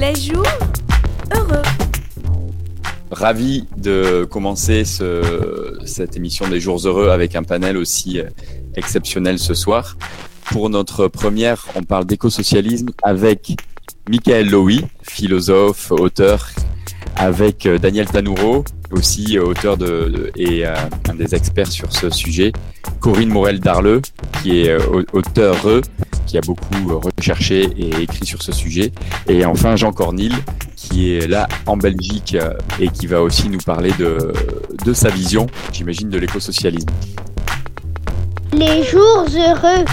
Les jours heureux. Ravi de commencer ce, cette émission des jours heureux avec un panel aussi exceptionnel ce soir. Pour notre première, on parle d'écosocialisme avec Michael Lowy, philosophe, auteur, avec Daniel Tanouro, aussi auteur de, de et euh, un des experts sur ce sujet, Corinne Morel Darleux, qui est auteur qui a beaucoup recherché et écrit sur ce sujet, et enfin Jean Cornille, qui est là en Belgique et qui va aussi nous parler de, de sa vision, j'imagine, de l'écosocialisme. Les jours heureux.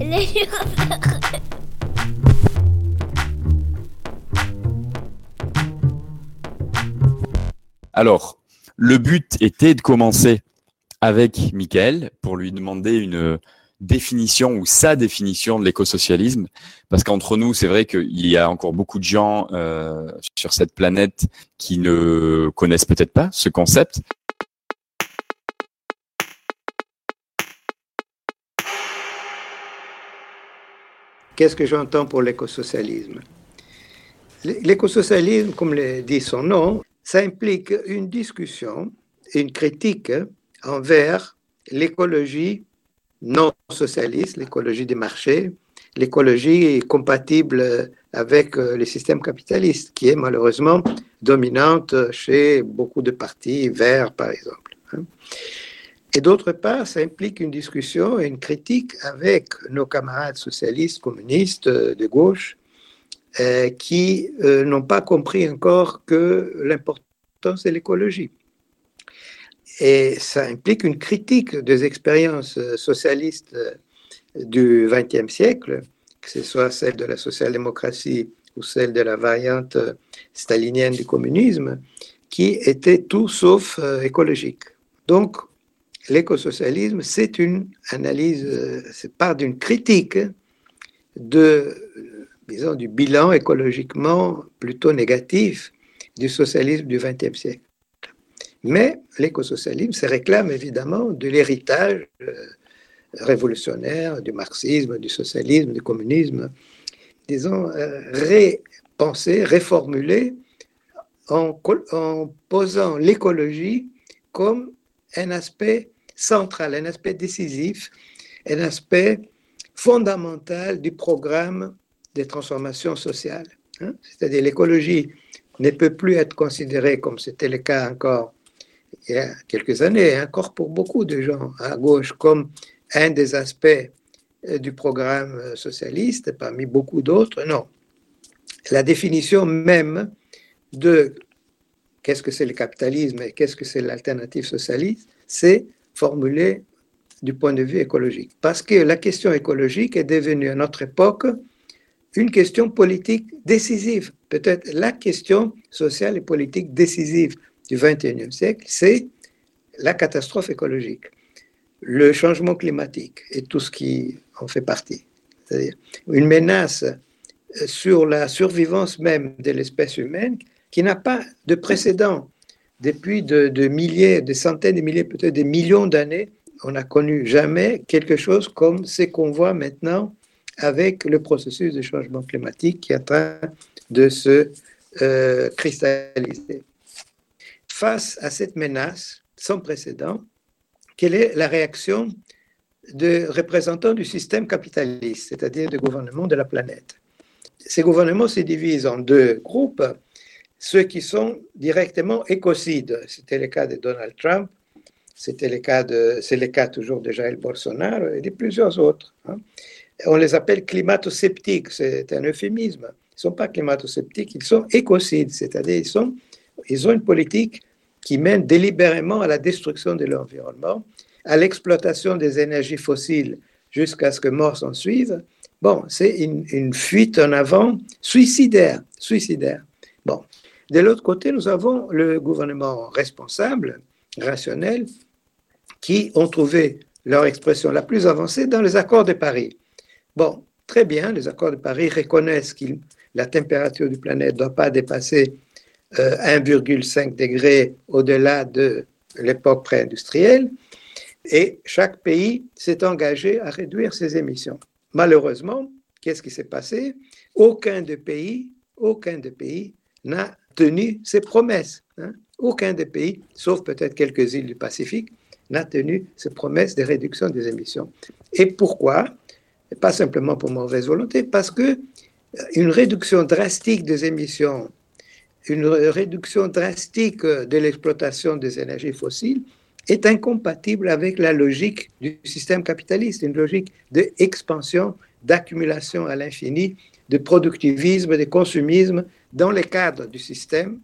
Les jours heureux. Alors, le but était de commencer avec Michael pour lui demander une définition ou sa définition de l'écosocialisme, parce qu'entre nous, c'est vrai qu'il y a encore beaucoup de gens euh, sur cette planète qui ne connaissent peut-être pas ce concept. Qu'est-ce que j'entends pour l'écosocialisme? L'écosocialisme, comme le dit son nom, ça implique une discussion, une critique envers l'écologie non socialiste, l'écologie des marchés, l'écologie compatible avec le système capitaliste, qui est malheureusement dominante chez beaucoup de partis verts, par exemple. Et d'autre part, ça implique une discussion et une critique avec nos camarades socialistes, communistes de gauche, euh, qui euh, n'ont pas compris encore que l'importance de l'écologie. Et ça implique une critique des expériences socialistes du XXe siècle, que ce soit celle de la social-démocratie ou celle de la variante stalinienne du communisme, qui était tout sauf écologique. Donc, l'écosocialisme, c'est une analyse, c'est part d'une critique de disons, du bilan écologiquement plutôt négatif du socialisme du XXe siècle. Mais l'écosocialisme se réclame évidemment de l'héritage révolutionnaire du marxisme, du socialisme, du communisme, disons, repensé, réformulé en, en posant l'écologie comme un aspect central, un aspect décisif, un aspect fondamental du programme des transformations sociales. Hein? C'est-à-dire l'écologie ne peut plus être considérée comme c'était le cas encore il y a quelques années, encore pour beaucoup de gens à gauche, comme un des aspects du programme socialiste parmi beaucoup d'autres. Non. La définition même de qu'est-ce que c'est le capitalisme et qu'est-ce que c'est l'alternative socialiste, c'est formulé du point de vue écologique. Parce que la question écologique est devenue à notre époque une question politique décisive, peut-être la question sociale et politique décisive du XXIe siècle, c'est la catastrophe écologique, le changement climatique et tout ce qui en fait partie. C'est-à-dire une menace sur la survivance même de l'espèce humaine qui n'a pas de précédent. Depuis de, de milliers, des centaines de milliers, peut-être des millions d'années, on n'a connu jamais quelque chose comme ce qu'on voit maintenant avec le processus de changement climatique qui est en train de se euh, cristalliser. Face à cette menace sans précédent, quelle est la réaction de représentants du système capitaliste, c'est-à-dire du gouvernement de la planète? Ces gouvernements se divisent en deux groupes, ceux qui sont directement écocides. C'était le cas de Donald Trump, c'était le cas de, c'est le cas toujours de Jair Bolsonaro et de plusieurs autres. Hein on les appelle climato-sceptiques, c'est un euphémisme. Ils ne sont pas climato-sceptiques, ils sont écocides, c'est-à-dire ils, ils ont une politique qui mène délibérément à la destruction de l'environnement, à l'exploitation des énergies fossiles jusqu'à ce que mort s'en suive, Bon, c'est une, une, fuite en avant suicidaire, suicidaire. Bon, de l'autre côté, nous avons le gouvernement responsable, rationnel, qui ont trouvé leur expression la plus avancée dans les accords de Paris. Bon, très bien, les accords de Paris reconnaissent que la température du planète ne doit pas dépasser euh, 1,5 degré au-delà de l'époque pré-industrielle, et chaque pays s'est engagé à réduire ses émissions. Malheureusement, qu'est-ce qui s'est passé? Aucun des pays, aucun pays n'a tenu ses promesses. Hein. Aucun des pays, sauf peut-être quelques îles du Pacifique, n'a tenu ses promesses de réduction des émissions. Et pourquoi? Pas simplement pour mauvaise volonté, parce que euh, une réduction drastique des émissions, une réduction drastique de l'exploitation des énergies fossiles est incompatible avec la logique du système capitaliste, une logique d'expansion, d'accumulation à l'infini, de productivisme, de consumisme dans le cadre du système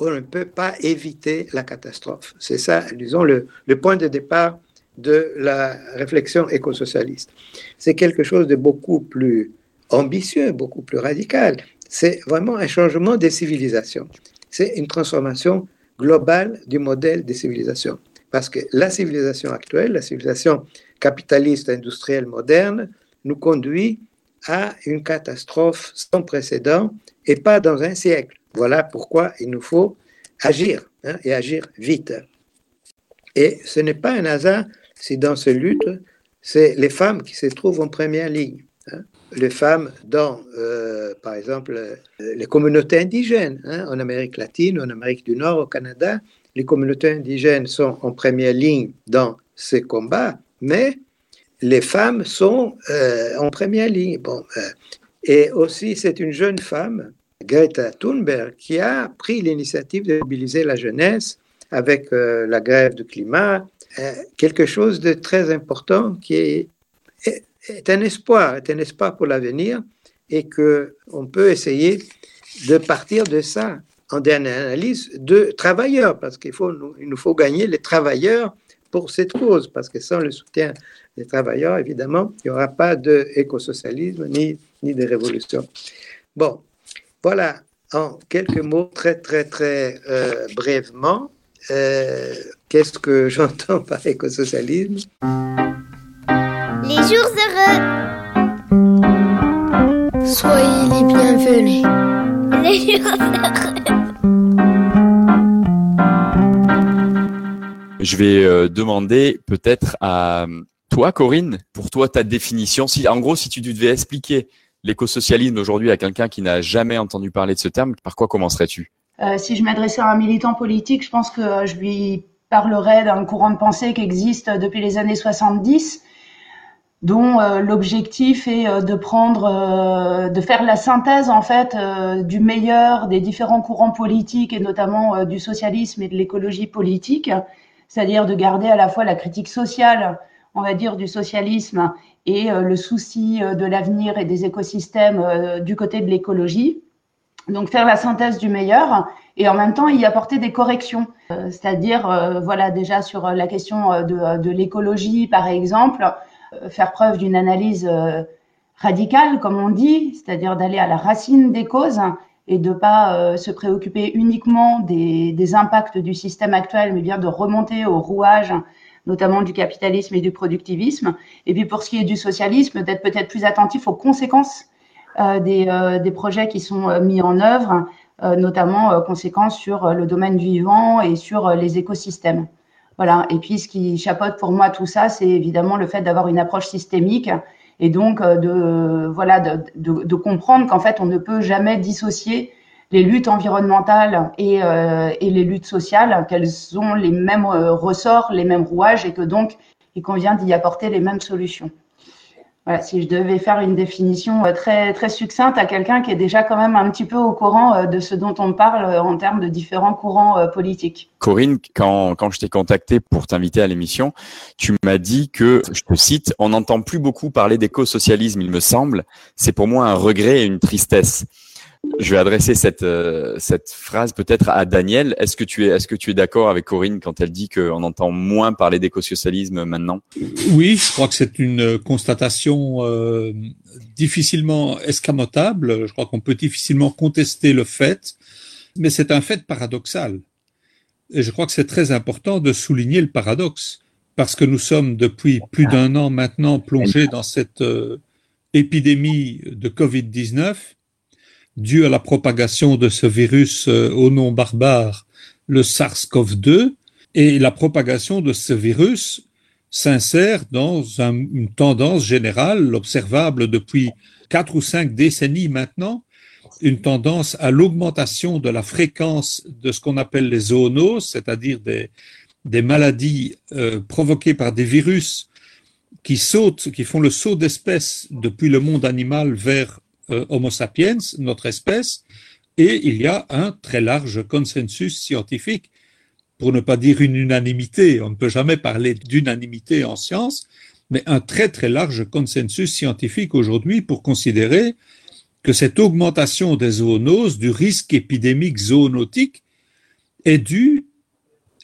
on ne peut pas éviter la catastrophe. C'est ça, disons, le, le, point de départ de la réflexion écosocialiste. C'est quelque chose de beaucoup plus ambitieux, beaucoup plus radical. C'est vraiment un changement des civilisations. C'est une transformation globale du modèle des civilisations. Parce que la civilisation actuelle, la civilisation capitaliste industrielle moderne, nous conduit à une catastrophe sans précédent et pas dans un siècle. Voilà pourquoi il nous faut agir hein, et agir vite. Et ce n'est pas un hasard si dans ces luttes, c'est les femmes qui se trouvent en première ligne. Hein. Les femmes dans, euh, par exemple, euh, les communautés indigènes, hein, en Amérique latine, en Amérique du Nord, au Canada, les communautés indigènes sont en première ligne dans ces combats, mais les femmes sont euh, en première ligne. Bon, et aussi, c'est une jeune femme Greta Thunberg, qui a pris l'initiative de mobiliser la jeunesse avec la grève du climat, quelque chose de très important qui est, est, un espoir, est un espoir pour l'avenir et que on peut essayer de partir de ça en dernière analyse de travailleurs, parce qu'il faut, nous faut gagner les travailleurs pour cette cause, parce que sans le soutien des travailleurs, évidemment, il n'y aura pas d'écosocialisme ni, ni de révolution. Bon, voilà, en quelques mots, très, très, très euh, brièvement, euh, qu'est-ce que j'entends par écosocialisme? Les jours heureux. Soyez les bienvenus. Les jours heureux. Je vais euh, demander peut-être à toi, Corinne, pour toi, ta définition. Si, en gros, si tu devais expliquer l'écosocialisme aujourd'hui à quelqu'un qui n'a jamais entendu parler de ce terme, par quoi commencerais-tu? Euh, Si je m'adressais à un militant politique, je pense que je lui parlerais d'un courant de pensée qui existe depuis les années 70 dont euh, l'objectif est euh, de prendre, euh, de faire la synthèse en fait du meilleur des différents courants politiques et notamment du socialisme et de l'écologie politique, c'est-à-dire de garder à la fois la critique sociale, on va dire, du socialisme et le souci de l'avenir et des écosystèmes du côté de l'écologie. Donc faire la synthèse du meilleur et en même temps y apporter des corrections, c'est-à-dire voilà déjà sur la question de, de l'écologie par exemple, faire preuve d'une analyse radicale comme on dit, c'est-à-dire d'aller à la racine des causes et de pas se préoccuper uniquement des, des, impacts du système actuel, mais bien de remonter au rouage notamment du capitalisme et du productivisme. Et puis pour ce qui est du socialisme, d'être peut-être plus attentif aux conséquences euh, des, euh, des, projets qui sont euh, mis en œuvre, euh, notamment euh, conséquences sur le domaine vivant et sur les écosystèmes. Voilà. Et puis ce qui chapeaute pour moi tout ça, c'est évidemment le fait d'avoir une approche systémique et donc de voilà de, de, de comprendre qu'en fait on ne peut jamais dissocier les luttes environnementales et, euh, et, les luttes sociales, qu'elles ont les mêmes euh, ressorts, les mêmes rouages et que donc il convient d'y apporter les mêmes solutions. Si je devais faire une définition euh, très, très succincte à quelqu'un qui est déjà quand même un petit peu au courant de ce dont on parle en termes de différents courants politiques. Corinne, quand, quand je t'ai contacté pour t'inviter à l'émission, tu m'as dit que, je te cite, on n'entend plus beaucoup parler d'éco-socialisme, il me semble. C'est pour moi un regret et une tristesse. Je vais adresser cette, euh, cette phrase peut-être à Daniel. Est-ce que tu es, est-ce que tu es d'accord avec Corinne quand elle dit qu'on entend moins parler d'écosocialisme maintenant? Oui, je crois que c'est une constatation euh, difficilement escamotable. Je crois qu'on peut difficilement contester le fait, mais c'est un fait paradoxal. Et je crois que c'est très important de souligner le paradoxe, parce que nous sommes depuis plus d'un an maintenant plongés dans cette euh, épidémie de Covid-19 due à la propagation de ce virus euh, au nom barbare, le SARS-CoV-2, et la propagation de ce virus s'insère dans une tendance générale observable depuis quatre ou cinq décennies maintenant, une tendance à l'augmentation de la fréquence de ce qu'on appelle les zoonoses, c'est-à-dire des, maladies euh, provoquées par des virus qui sautent, qui font le saut d'espèce depuis le monde animal vers euh, Homo sapiens, notre espèce, et il y a un très large consensus scientifique, pour ne pas dire une unanimité, on ne peut jamais parler d'unanimité en science, mais un très très large consensus scientifique aujourd'hui pour considérer que cette augmentation des zoonoses, du risque épidémique zoonotique, est due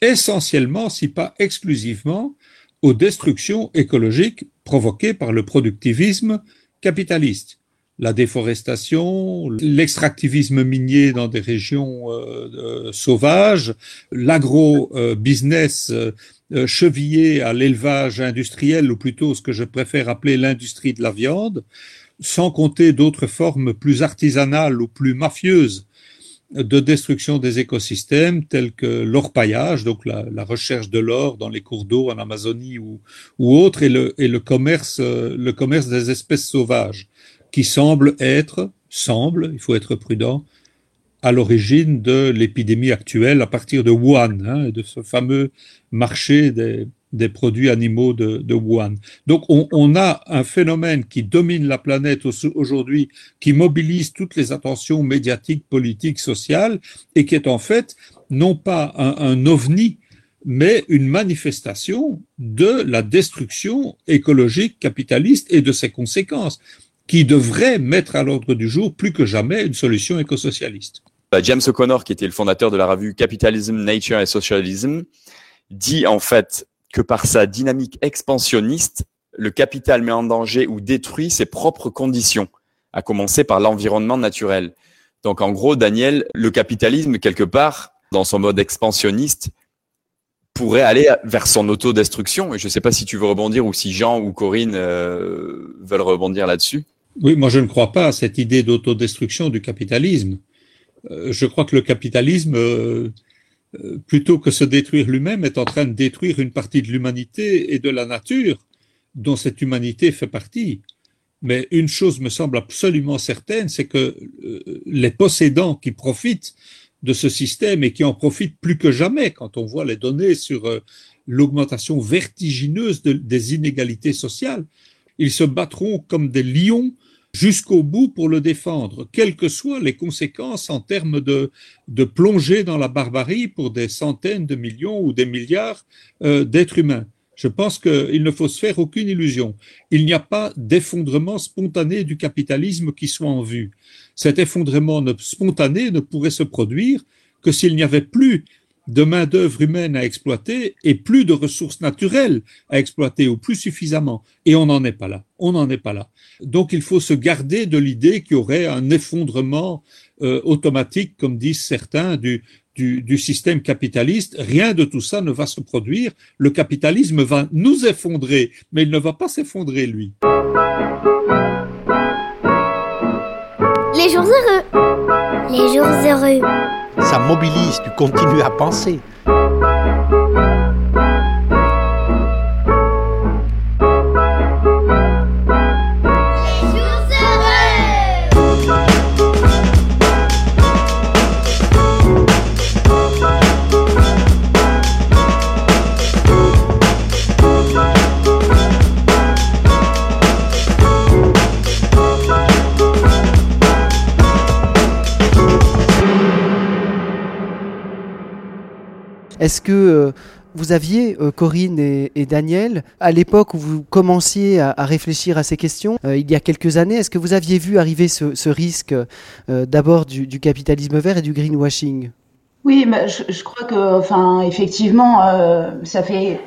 essentiellement, si pas exclusivement, aux destructions écologiques provoquées par le productivisme capitaliste. La déforestation, l'extractivisme minier dans des régions euh, euh, sauvages, l'agro-business euh, chevillé à l'élevage industriel, ou plutôt ce que je préfère appeler l'industrie de la viande, sans compter d'autres formes plus artisanales ou plus mafieuses de destruction des écosystèmes tels que l'orpaillage, donc la, recherche de l'or dans les cours d'eau en Amazonie ou, ou autres, et le commerce des espèces sauvages, qui semble être, semble, il faut être prudent, à l'origine de l'épidémie actuelle à partir de Wuhan, hein, de ce fameux marché des, produits animaux de, Wuhan. Donc on, on, a un phénomène qui domine la planète aujourd'hui, qui mobilise toutes les attentions médiatiques, politiques, sociales, et qui est en fait non pas un, un ovni, mais une manifestation de la destruction écologique capitaliste et de ses conséquences, qui devrait mettre à l'ordre du jour plus que jamais une solution écosocialiste. Bah, James O'Connor, qui était le fondateur de la revue Capitalism, Nature et Socialism, dit en fait que par sa dynamique expansionniste, le capital met en danger ou détruit ses propres conditions, à commencer par l'environnement naturel. Donc en gros, Daniel, le capitalisme, quelque part, dans son mode expansionniste, pourrait aller vers son autodestruction. Et je ne sais pas si tu veux rebondir ou si Jean ou Corinne euh, veulent rebondir là-dessus. Oui, moi je ne crois pas à cette idée d'autodestruction du capitalisme. Euh, je crois que le capitalisme euh, euh, plutôt que se détruire lui-même, est en train de détruire une partie de l'humanité et de la nature dont cette humanité fait partie. Mais une chose me semble absolument certaine, c'est que les possédants qui profitent de ce système et qui en profitent plus que jamais quand on voit les données sur l'augmentation vertigineuse des inégalités sociales, ils se battront comme des lions jusqu'au bout pour le défendre, quelles que soient les conséquences en termes de, de plonger dans la barbarie pour des centaines de millions ou des milliards euh, d'êtres humains. Je pense qu'il ne faut se faire aucune illusion. Il n'y a pas d'effondrement spontané du capitalisme qui soit en vue. Cet effondrement spontané ne pourrait se produire que s'il n'y avait plus de main-d'œuvre humaine à exploiter et plus de ressources naturelles à exploiter ou plus suffisamment. Et on n'en est pas là. On n'en est pas là. Donc il faut se garder de l'idée qu'il y aurait un effondrement euh, automatique, comme disent certains, du, du, du, système capitaliste. Rien de tout ça ne va se produire. Le capitalisme va nous effondrer, mais il ne va pas s'effondrer, lui. Les jours heureux. Les jours heureux ça mobilise, tu continues à penser. Est-ce que euh, vous aviez, Corinne et, Daniel, à l'époque où vous commenciez à, réfléchir à ces questions, il y a quelques années, est-ce que vous aviez vu arriver ce, risque d'abord du, capitalisme vert et du greenwashing? Oui, mais je, crois que, enfin, effectivement, ça fait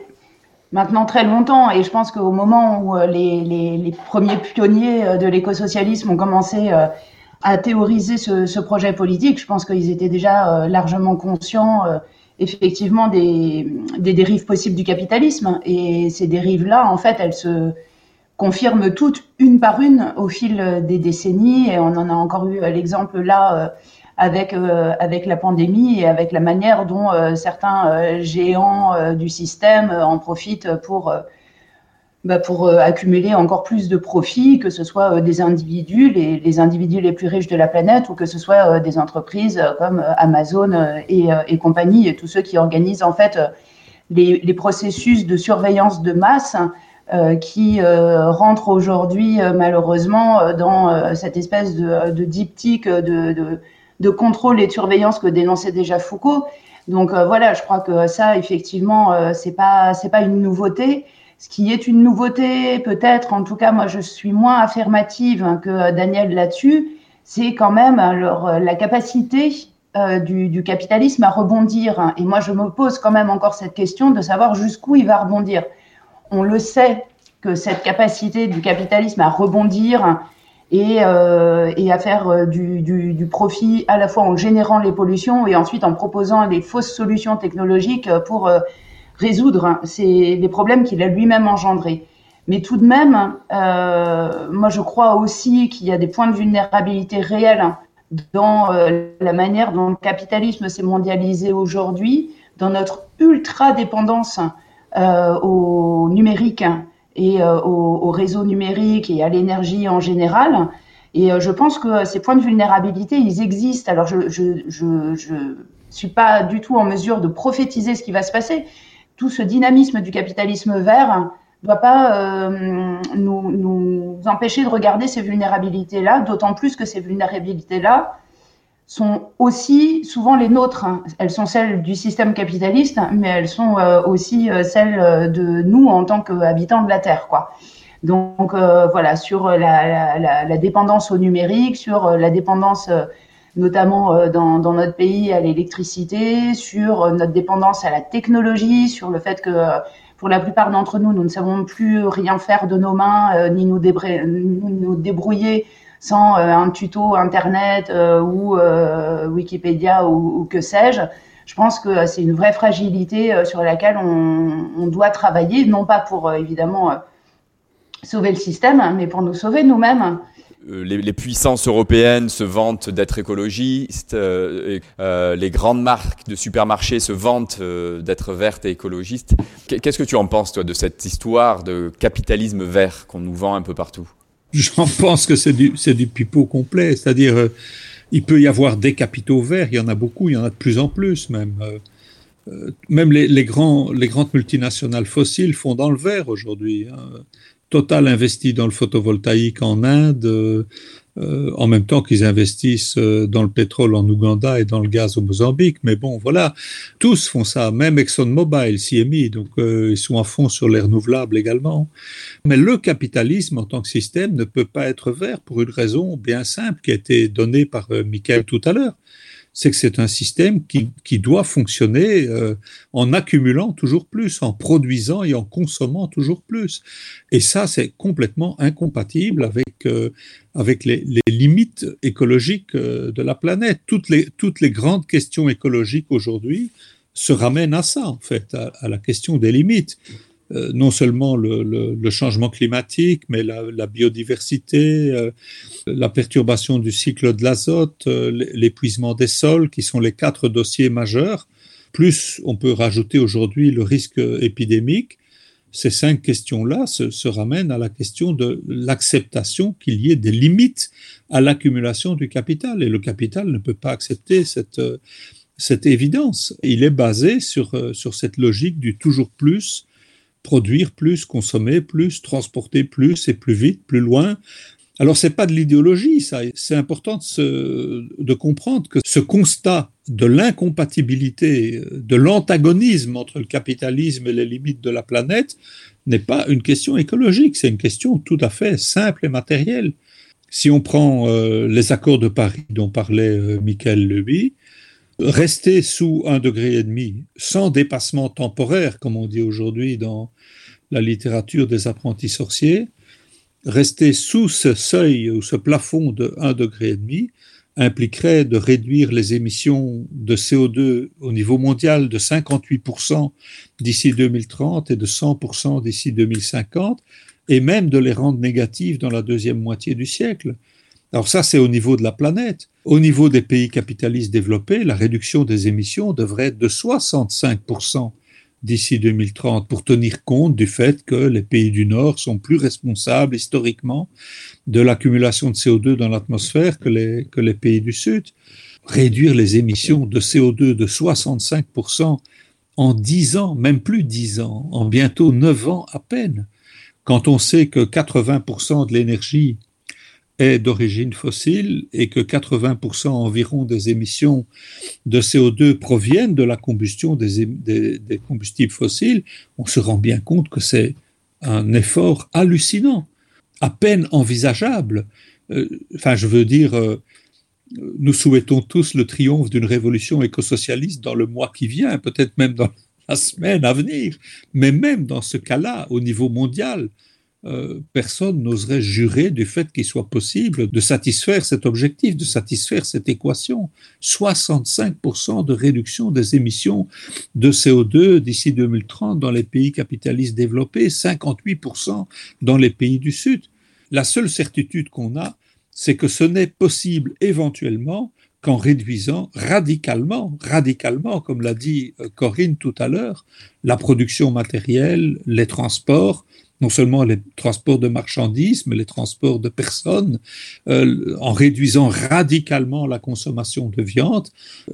maintenant très longtemps. Et je pense qu'au moment où euh, les, premiers pionniers euh, de l'écosocialisme ont commencé euh, à théoriser ce, projet politique, je pense qu'ils étaient déjà largement conscients effectivement des, des, dérives possibles du capitalisme. Et ces dérives-là, en fait, elles se confirment toutes une par une au fil des décennies. Et on en a encore eu l'exemple là avec euh, avec la pandémie et avec la manière dont euh, certains euh, géants du système en profitent pour bah pour accumuler encore plus de profits, que ce soit des individus, les, les, individus les plus riches de la planète, ou que ce soit des entreprises comme Amazon et, et, compagnie, et tous ceux qui organisent en fait les, les processus de surveillance de masse euh, qui euh, rentrent aujourd'hui malheureusement dans cette espèce de, de diptyque de, de, de contrôle et de surveillance que dénonçait déjà Foucault. Donc euh, voilà, je crois que ça, effectivement, euh, c'est pas c'est pas une nouveauté. Ce qui est une nouveauté, peut-être, en tout cas, moi, je suis moins affirmative que Daniel là-dessus. C'est quand même alors, la capacité euh, du, capitalisme à rebondir. Et moi, je me pose quand même encore cette question de savoir jusqu'où il va rebondir. On le sait que cette capacité du capitalisme à rebondir, et, euh, et à faire euh, du, profit à la fois en générant les pollutions et ensuite en proposant des fausses solutions technologiques pour euh, résoudre ces, les problèmes qu'il a lui-même engendrés. Mais tout de même, euh, moi je crois aussi qu'il y a des points de vulnérabilité réels dans euh, la manière dont le capitalisme s'est mondialisé aujourd'hui, dans notre ultra dépendance euh, au numérique et euh, au, réseau numérique et à l'énergie en général. Et je pense que ces points de vulnérabilité, ils existent. Alors, je je, je, je suis pas du tout en mesure de prophétiser ce qui va se passer. Tout ce dynamisme du capitalisme vert ne doit pas euh, nous, empêcher de regarder ces vulnérabilités-là, d'autant plus que ces vulnérabilités-là, sont aussi souvent les nôtres. Elles sont celles du système capitaliste, mais elles sont euh, aussi euh, celles de nous en tant qu'habitants de la Terre. Donc voilà, sur la, dépendance au numérique, sur la dépendance notamment dans, dans, notre pays à l'électricité, sur notre dépendance à la technologie, sur le fait que pour la plupart d'entre nous, nous ne savons plus rien faire de nos mains, ni nous, nous débrouiller sans euh, un tuto internet euh, ou euh, Wikipédia ou, que sais-je. Je pense que c'est une vraie fragilité sur laquelle on, doit travailler, non pas pour évidemment sauver le système, mais pour nous sauver nous-mêmes. Les, puissances européennes se vantent d'être écologistes, les grandes marques de supermarchés se vantent d'être vertes et écologistes. Qu'est-ce que tu en penses, toi, de cette histoire de capitalisme vert qu'on nous vend un peu partout? J'en pense que c'est du, c'est du pipeau complet. C'est-à-dire, euh, il peut y avoir des capitaux verts, il y en a beaucoup, il y en a de plus en plus même. Euh, euh, même les, les, grands, les grandes multinationales fossiles font dans le vert aujourd'hui. Hein. Total investit dans le photovoltaïque en Inde, euh, en même temps qu'ils investissent euh, dans le pétrole en Ouganda et dans le gaz au Mozambique. Mais bon, voilà, tous font ça, même ExxonMobil, CMI, donc euh, ils sont à fond sur les renouvelables également. Mais le capitalisme en tant que système ne peut pas être vert pour une raison bien simple qui a été donnée par Michael tout à l'heure c'est que c'est un système qui, qui doit fonctionner euh, en accumulant toujours plus, en produisant et en consommant toujours plus. Et ça, c'est complètement incompatible avec, euh, avec les, limites écologiques euh, de la planète. Toutes les, toutes les grandes questions écologiques aujourd'hui se ramènent à ça, en fait, à la question des limites. Euh, non seulement le, changement climatique, mais la, biodiversité, euh, la perturbation du cycle de l'azote, euh, l'épuisement des sols, qui sont les quatre dossiers majeurs. Plus on peut rajouter aujourd'hui le risque épidémique. Ces cinq questions-là se, ramènent à la question de l'acceptation qu'il y ait des limites à l'accumulation du capital. Et le capital ne peut pas accepter cette, évidence. Il est basé sur cette logique du toujours plus, produire plus, consommer plus, transporter plus et plus vite, plus loin. Alors c'est pas de l'idéologie, ça. C'est important de, comprendre que ce constat de l'incompatibilité, de l'antagonisme entre le capitalisme et les limites de la planète n'est pas une question écologique, c'est une question tout à fait simple et matérielle. Si on prend euh, les accords de Paris dont parlait euh, Michael Levy, rester sous un degré et demi, sans dépassement temporaire, comme on dit aujourd'hui dans la littérature des apprentis sorciers, rester sous ce seuil ou ce plafond de 1 degré et demi impliquerait de réduire les émissions de CO2 au niveau mondial de 58% d'ici 2030 et de 100% d'ici 2050, et même de les rendre négatives dans la deuxième moitié du siècle. Alors ça, c'est au niveau de la planète. Au niveau des pays capitalistes développés, la réduction des émissions devrait être de 65% d'ici 2030 pour tenir compte du fait que les pays du Nord sont plus responsables historiquement de l'accumulation de CO2 dans l'atmosphère que les, pays du Sud. Réduire les émissions de CO2 de 65% en 10 ans, même plus 10 ans, en bientôt 9 ans à peine, quand on sait que 80% de l'énergie est d'origine fossile et que 80% environ des émissions de CO2 proviennent de la combustion des, combustibles fossiles, on se rend bien compte que c'est un effort hallucinant, à peine envisageable. Euh, enfin, je veux dire, euh, nous souhaitons tous le triomphe d'une révolution écosocialiste dans le mois qui vient, peut-être même dans la semaine à venir, mais même dans ce cas-là, au niveau mondial, euh, personne n'oserait jurer du fait qu'il soit possible de satisfaire cet objectif, de satisfaire cette équation. 65% de réduction des émissions de CO2 d'ici 2030 dans les pays capitalistes développés, 58% dans les pays du Sud. La seule certitude qu'on a, c'est que ce n'est possible éventuellement qu'en réduisant radicalement, radicalement, comme l'a dit euh, Corinne tout à l'heure, la production matérielle, les transports, non seulement les transports de marchandises, mais les transports de personnes, euh, en réduisant radicalement la consommation de viande,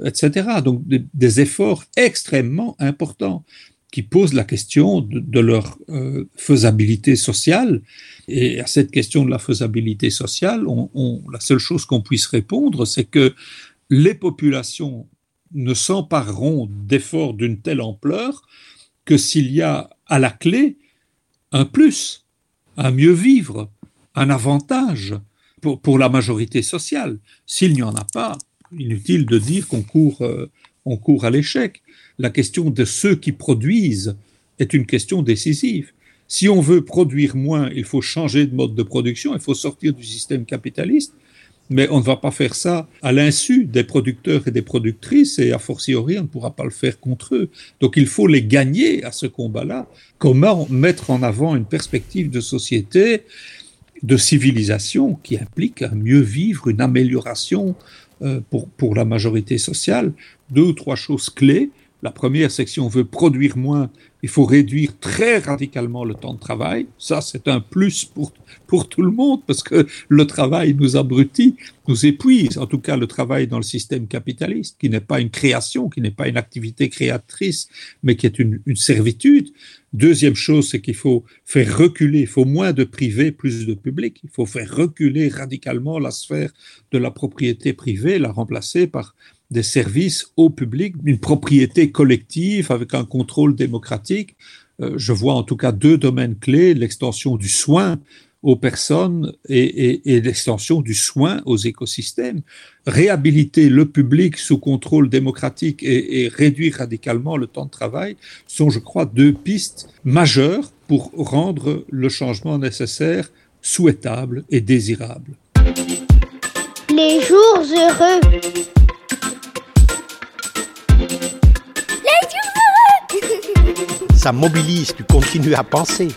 etc. Donc des, efforts extrêmement importants qui posent la question de, leur euh, faisabilité sociale. Et à cette question de la faisabilité sociale, la seule chose qu'on puisse répondre, c'est que les populations ne s'empareront d'efforts d'une telle ampleur que s'il y a à la clé un plus, un mieux vivre, un avantage pour, pour la majorité sociale. S'il n'y en a pas, inutile de dire qu'on court, euh, on court à l'échec. La question de ceux qui produisent est une question décisive. Si on veut produire moins, il faut changer de mode de production, il faut sortir du système capitaliste. Mais on ne va pas faire ça à l'insu des producteurs et des productrices, et a fortiori, on ne pourra pas le faire contre eux. Donc il faut les gagner à ce combat-là. Comment mettre en avant une perspective de société, de civilisation qui implique un mieux vivre, une amélioration euh, pour, pour la majorité sociale? Deux ou trois choses clés. La première, c'est que si on veut produire moins, il faut réduire très radicalement le temps de travail. Ça, c'est un plus pour, pour tout le monde parce que le travail nous abrutit, nous épuise, en tout cas le travail dans le système capitaliste, qui n'est pas une création, qui n'est pas une activité créatrice, mais qui est une, une servitude. Deuxième chose, c'est qu'il faut faire reculer, il faut moins de privé, plus de public. Il faut faire reculer radicalement la sphère de la propriété privée, la remplacer par des services au public, une propriété collective avec un contrôle démocratique. Euh, je vois en tout cas deux domaines clés, l'extension du soin aux personnes et, l'extension du soin aux écosystèmes. Réhabiliter le public sous contrôle démocratique et, et réduire radicalement le temps de travail sont, je crois, deux pistes majeures pour rendre le changement nécessaire souhaitable et désirable. Les jours heureux. Ça mobilise, tu continues à penser.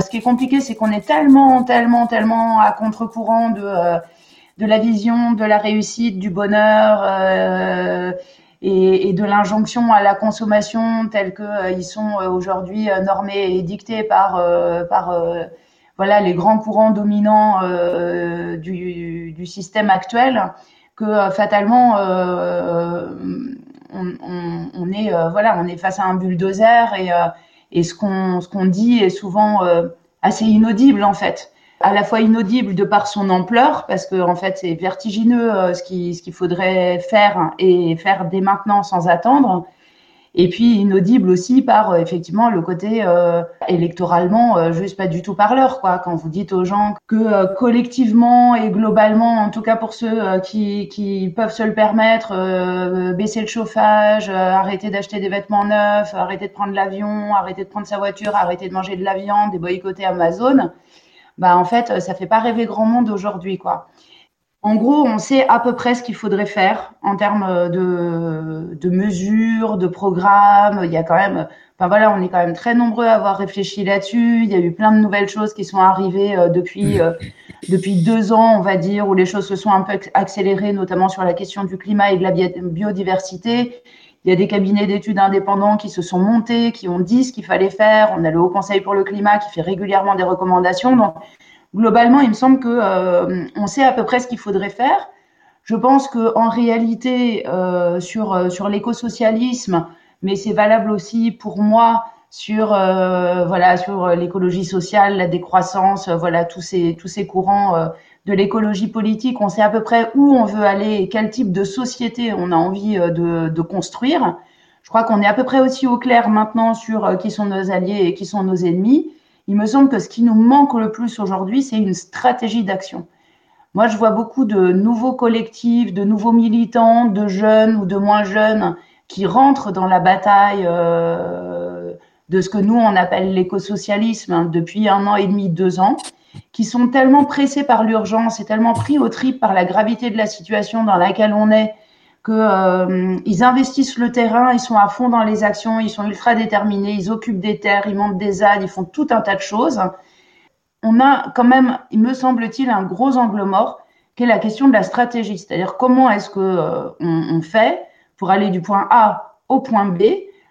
Ce qui est compliqué, c'est qu'on est tellement, tellement, tellement à contre-courant de, euh, de la vision, de la réussite, du bonheur, euh, et, de l'injonction à la consommation tels que ils sont aujourd'hui normés et dictés par par voilà les grands courants dominants du, du, système actuel que fatalement on, on, est voilà on est face à un bulldozer et et ce qu'on ce qu'on dit est souvent assez inaudible en fait. À la fois inaudible de par son ampleur, parce que en fait c'est vertigineux euh, ce qu'il ce qu'il faudrait faire et faire dès maintenant sans attendre, et puis inaudible aussi par euh, effectivement le côté euh, électoralement euh, juste pas du tout parleur quoi. Quand vous dites aux gens que collectivement et globalement, en tout cas pour ceux qui, qui peuvent se le permettre, baisser le chauffage, arrêter d'acheter des vêtements neufs, arrêter de prendre l'avion, arrêter de prendre sa voiture, arrêter de manger de la viande et boycotter Amazon bah en fait, ça fait pas rêver grand monde aujourd'hui, quoi. En gros, on sait à peu près ce qu'il faudrait faire en termes de, de mesures, de programmes. Il y a quand même, enfin voilà, on est quand même très nombreux à avoir réfléchi là-dessus. Il y a eu plein de nouvelles choses qui sont arrivées euh, depuis euh, depuis deux ans, on va dire, où les choses se sont un peu accélérées, notamment sur la question du climat et de la biodiversité. Il y a des cabinets d'études indépendants qui se sont montés, qui ont dit ce qu'il fallait faire. On a le Haut Conseil pour le climat qui fait régulièrement des recommandations. Globalement, il me semble que euh, on sait à peu près ce qu'il faudrait faire. Je pense que en réalité, euh, sur euh, sur l'écosocialisme, mais c'est valable aussi pour moi sur voilà sur l'écologie sociale, la décroissance, voilà tous ces tous ces courants de l'écologie politique, on sait à peu près où on veut aller et quel type de société on a envie euh, de, construire. Je crois qu'on est à peu près aussi au clair maintenant sur euh, qui sont nos alliés et qui sont nos ennemis. Il me semble que ce qui nous manque le plus aujourd'hui, c'est une stratégie d'action. Moi, je vois beaucoup de nouveaux collectifs, de nouveaux militants, de jeunes ou de moins jeunes qui rentrent dans la bataille euh, de ce que nous, on appelle l'écosocialisme hein, depuis un an et demi, deux ans qui sont tellement pressés par l'urgence et tellement pris au trip par la gravité de la situation dans laquelle on est que euh, ils investissent le terrain, ils sont à fond dans les actions, ils sont ultra déterminés, ils occupent des terres, ils montent des ânes, ils font tout un tas de choses. On a quand même, il me semble-t-il, un gros angle mort qui est la question de la stratégie, c'est-à-dire comment est-ce que euh, on, fait pour aller du point A au point B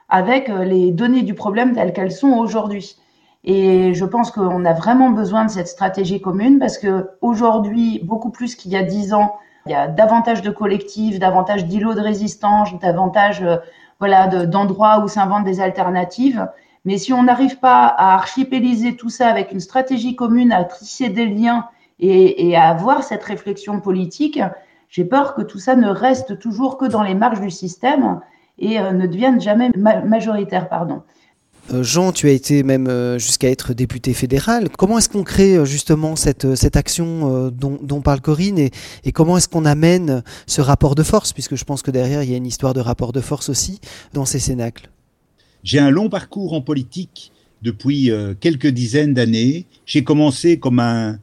avec euh, les données du problème telles qu'elles sont aujourd'hui. Et je pense qu'on a vraiment besoin de cette stratégie commune parce que aujourd'hui, beaucoup plus qu'il y a dix ans, il y a davantage de collectifs, davantage d'îlots de résistance, davantage euh, voilà d'endroits où s'inventent des alternatives. Mais si on n'arrive pas à archipéliser tout ça avec une stratégie commune, à tisser des liens et, à avoir cette réflexion politique, j'ai peur que tout ça ne reste toujours que dans les marges du système et euh, ne devienne jamais majoritaire. Pardon. Euh, Jean, tu as été même euh, jusqu'à être député fédéral. Comment est-ce qu'on crée euh, justement cette, action dont, parle Corinne et, et comment est-ce qu'on amène ce rapport de force, puisque je pense que derrière il y a une histoire de rapport de force aussi dans ces cénacles J'ai un long parcours en politique depuis quelques dizaines d'années. J'ai commencé comme un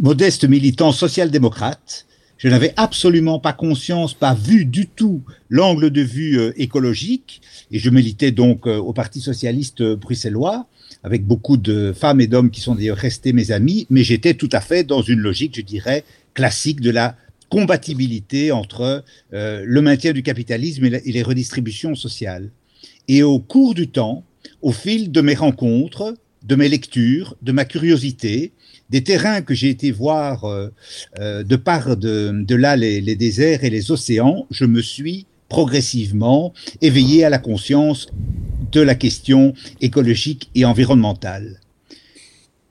modeste militant social-démocrate je n'avais absolument pas conscience, pas vu du tout l'angle de vue euh, écologique, et je militais donc euh, au Parti socialiste euh, bruxellois, avec beaucoup de femmes et d'hommes qui sont d'ailleurs restés mes amis, mais j'étais tout à fait dans une logique, je dirais, classique de la compatibilité entre le maintien du capitalisme et, et les redistributions sociales. Et au cours du temps, au fil de mes rencontres, de mes lectures, de ma curiosité, des terrains que j'ai été voir euh, euh, de par de, là les, déserts et les océans, je me suis progressivement éveillé à la conscience de la question écologique et environnementale.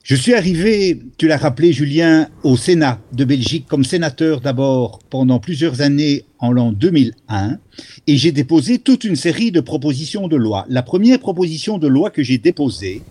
Je suis arrivé, tu l'as rappelé Julien, au Sénat de Belgique comme sénateur d'abord pendant plusieurs années en l'an 2001 et j'ai déposé toute une série de propositions de loi. La première proposition de loi que j'ai déposée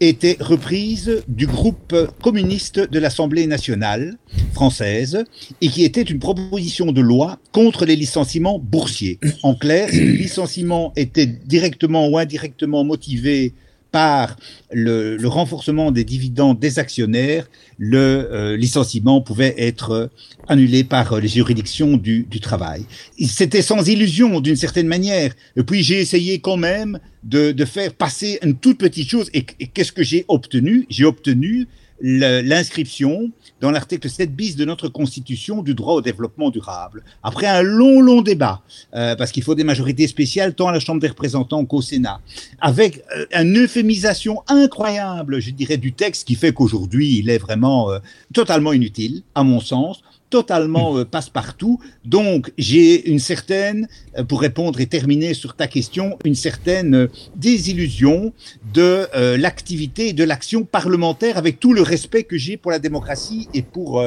était reprise du groupe communiste de l'Assemblée nationale française et qui était une proposition de loi contre les licenciements boursiers. En clair, si le licenciement était directement ou indirectement motivé par le, renforcement des dividendes des actionnaires, le euh, licenciement pouvait être annulé par les juridictions du, travail. C'était sans illusion d'une certaine manière. Et puis j'ai essayé quand même de, faire passer une toute petite chose. Et, qu'est-ce que j'ai obtenu? J'ai obtenu l'inscription dans l'article 7 bis de notre Constitution du droit au développement durable. Après un long, long débat, euh, parce qu'il faut des majorités spéciales tant à la Chambre des représentants qu'au Sénat, avec euh, une euphémisation incroyable, je dirais, du texte qui fait qu'aujourd'hui, il est vraiment euh, totalement inutile, à mon sens totalement euh, passe-partout. Donc, j'ai une certaine, euh, pour répondre et terminer sur ta question, une certaine euh, désillusion de l'activité et de l'action parlementaire avec tout le respect que j'ai pour la démocratie et pour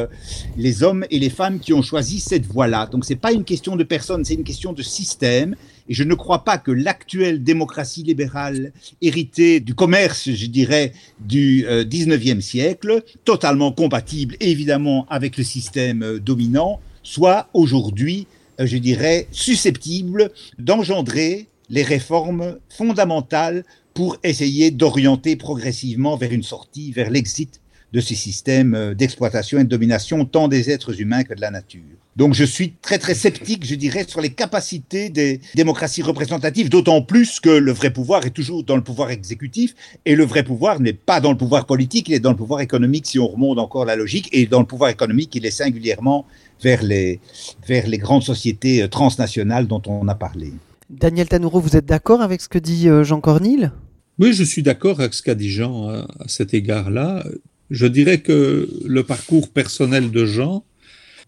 les hommes et les femmes qui ont choisi cette voie-là. Donc, c'est pas une question de personne, c'est une question de système. Et je ne crois pas que l'actuelle démocratie libérale héritée du commerce, je dirais, du 19e siècle, totalement compatible évidemment avec le système dominant soit aujourd'hui, euh, je dirais, susceptible d'engendrer les réformes fondamentales pour essayer d'orienter progressivement vers une sortie, vers l'exit de ces systèmes euh, d'exploitation et de domination, tant des êtres humains que de la nature. Donc je suis très très sceptique, je dirais, sur les capacités des démocraties représentatives, d'autant plus que le vrai pouvoir est toujours dans le pouvoir exécutif, et le vrai pouvoir n'est pas dans le pouvoir politique, il est dans le pouvoir économique si on remonte encore la logique, et dans le pouvoir économique, il est singulièrement vers les, vers les grandes sociétés euh, transnationales dont on a parlé. Daniel Tanouro, vous êtes d'accord avec ce que dit euh, Jean Cornille Oui, je suis d'accord avec ce qu'a dit Jean à cet égard-là. Je dirais que le parcours personnel de Jean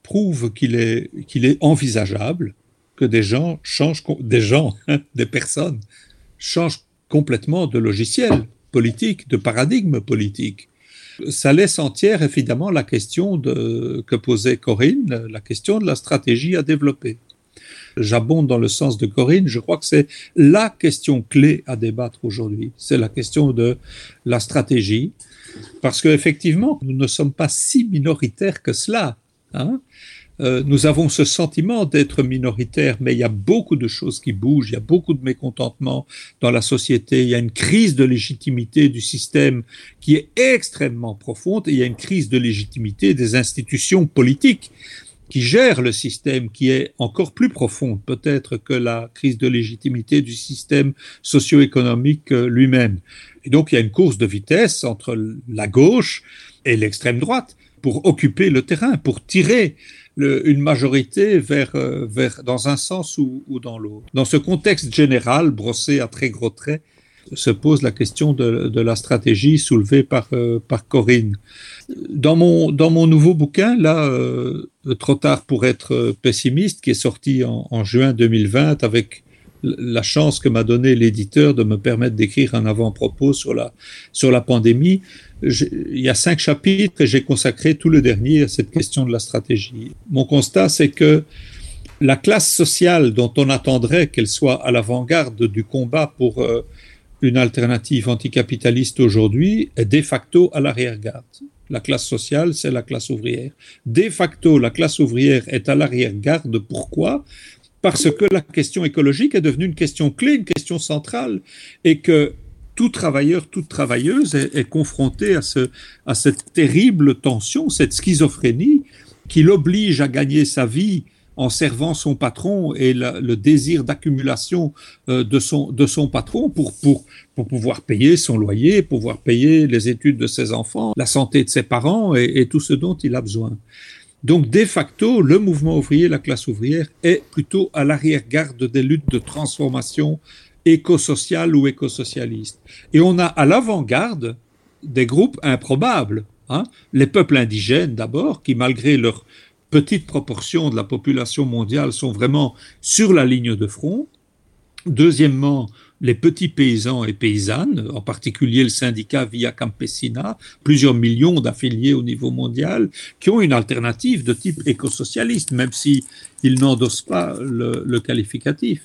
prouve qu'il est, qu'il est envisageable que des gens changent, des gens, des personnes changent complètement de logiciel politique, de paradigme politique. Ça laisse entière évidemment la question que posait Corinne, la question de la stratégie à développer. J'abonde dans le sens de Corinne, je crois que c'est la question clé à débattre aujourd'hui. C'est la question de la stratégie, parce qu'effectivement, nous ne sommes pas si minoritaires que cela. Hein euh, nous avons ce sentiment d'être minoritaire, mais il y a beaucoup de choses qui bougent, il y a beaucoup de mécontentement dans la société, il y a une crise de légitimité du système qui est extrêmement profonde, et il y a une crise de légitimité des institutions politiques qui gèrent le système, qui est encore plus profonde peut-être que la crise de légitimité du système socio-économique euh, lui-même. Et donc il y a une course de vitesse entre la gauche et l'extrême droite pour occuper le terrain, pour tirer une majorité vers, euh, vers, dans un sens ou, dans l'autre. Dans ce contexte général, brossé à très gros traits, se pose la question de, de la stratégie soulevée par, euh, par Corinne. Dans mon, dans mon nouveau bouquin, là, euh, Trop tard pour être pessimiste, qui est sorti en, en juin 2020 avec la chance que m'a donné l'éditeur de me permettre d'écrire un avant-propos sur la, sur la pandémie. Il y a cinq chapitres et j'ai consacré tout le dernier à cette question de la stratégie. Mon constat, c'est que la classe sociale dont on attendrait qu'elle soit à l'avant-garde du combat pour euh, une alternative anticapitaliste aujourd'hui est de facto à l'arrière-garde. La classe sociale, c'est la classe ouvrière. De facto, la classe ouvrière est à l'arrière-garde. Pourquoi? Parce que la question écologique est devenue une question clé, une question centrale, et que tout travailleur, toute travailleuse est, confronté à, ce, à cette terrible tension, cette schizophrénie qui l'oblige à gagner sa vie en servant son patron et le désir d'accumulation euh, de, son, de son patron pour, pour, pour pouvoir payer son loyer, pouvoir payer les études de ses enfants, la santé de ses parents et tout ce dont il a besoin. Donc, de facto, le mouvement ouvrier, la classe ouvrière, est plutôt à l'arrière-garde des luttes de transformation éco-sociale ou éco-socialiste. Et on a à l'avant-garde des groupes improbables. Hein. Les peuples indigènes, d'abord, qui, malgré leur petite proportion de la population mondiale, sont vraiment sur la ligne de front. Deuxièmement, les petits paysans et paysannes, en particulier le syndicat Via Campesina, plusieurs millions d'affiliés au niveau mondial, qui ont une alternative de type écosocialiste, même si ils n'endossent pas le, qualificatif.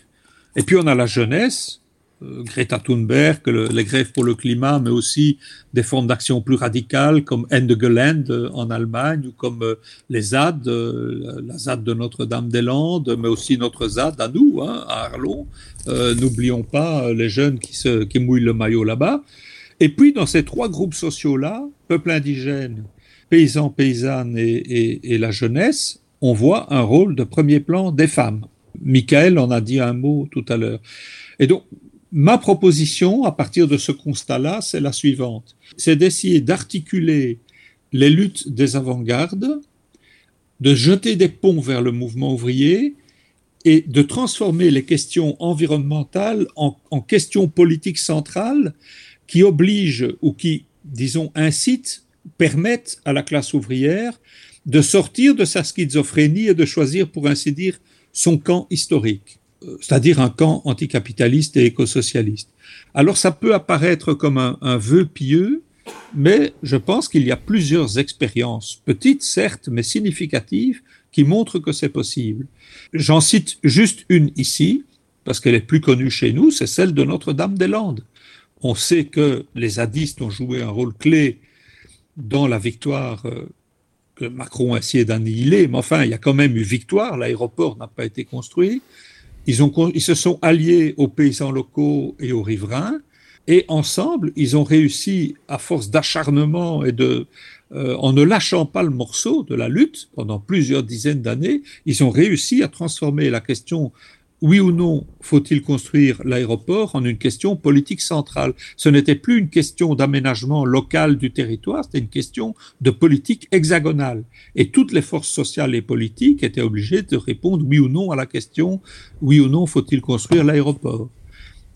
Et puis on a la jeunesse, euh, Greta Thunberg, les grèves pour le climat, mais aussi des formes d'action plus radicales comme Ende Gelände euh, en Allemagne ou comme euh, les ZAD, la ZAD de Notre-Dame-des-Landes, mais aussi notre ZAD à nous, hein, à Arlon. N'oublions pas les jeunes qui, se, qui mouillent le maillot là-bas. Et puis dans ces trois groupes sociaux-là, peuple indigène, paysans, paysannes et, et la jeunesse, on voit un rôle de premier plan des femmes. Michael en a dit un mot tout à l'heure. Et donc, Ma proposition, à partir de ce constat-là, c'est la suivante. C'est d'essayer d'articuler les luttes des avant-gardes, de jeter des ponts vers le mouvement ouvrier et de transformer les questions environnementales en, en questions politiques centrales qui obligent ou qui, disons, incitent, permettent à la classe ouvrière de sortir de sa schizophrénie et de choisir, pour ainsi dire, son camp historique, euh, c'est-à-dire un camp anticapitaliste et écosocialiste. Alors ça peut apparaître comme un, un vœu pieux, mais je pense qu'il y a plusieurs expériences, petites certes, mais significatives, qui montrent que c'est possible. J'en cite juste une ici, parce qu'elle est plus connue chez nous, c'est celle de Notre-Dame-des-Landes. On sait que les zadistes ont joué un rôle clé dans la victoire euh, que Macron a essayé d'annihiler, mais enfin, il y a quand même eu victoire, l'aéroport n'a pas été construit. Ils, se sont alliés aux paysans locaux et aux riverains, et ensemble, ils ont réussi, à force d'acharnement et de, euh, en ne lâchant pas le morceau de la lutte pendant plusieurs dizaines d'années, ils ont réussi à transformer la question oui ou non faut-il construire l'aéroport en une question politique centrale? Ce n'était plus une question d'aménagement local du territoire, c'était une question de politique hexagonale. Et toutes les forces sociales et politiques étaient obligées de répondre oui ou non à la question oui ou non faut-il construire l'aéroport?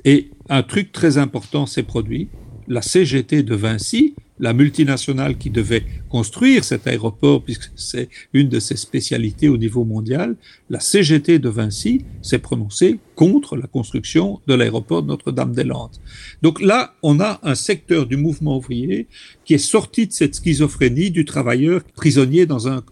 Et un truc très important s'est produit. La CGT de Vinci, la multinationale qui devait construire cet aéroport, puisque c'est une de ses spécialités au niveau mondial, la CGT de Vinci s'est prononcée contre la construction de l'aéroport de Notre-Dame-des-Landes. Donc là, on a un secteur du mouvement ouvrier qui est sorti de cette schizophrénie du travailleur prisonnier dans un,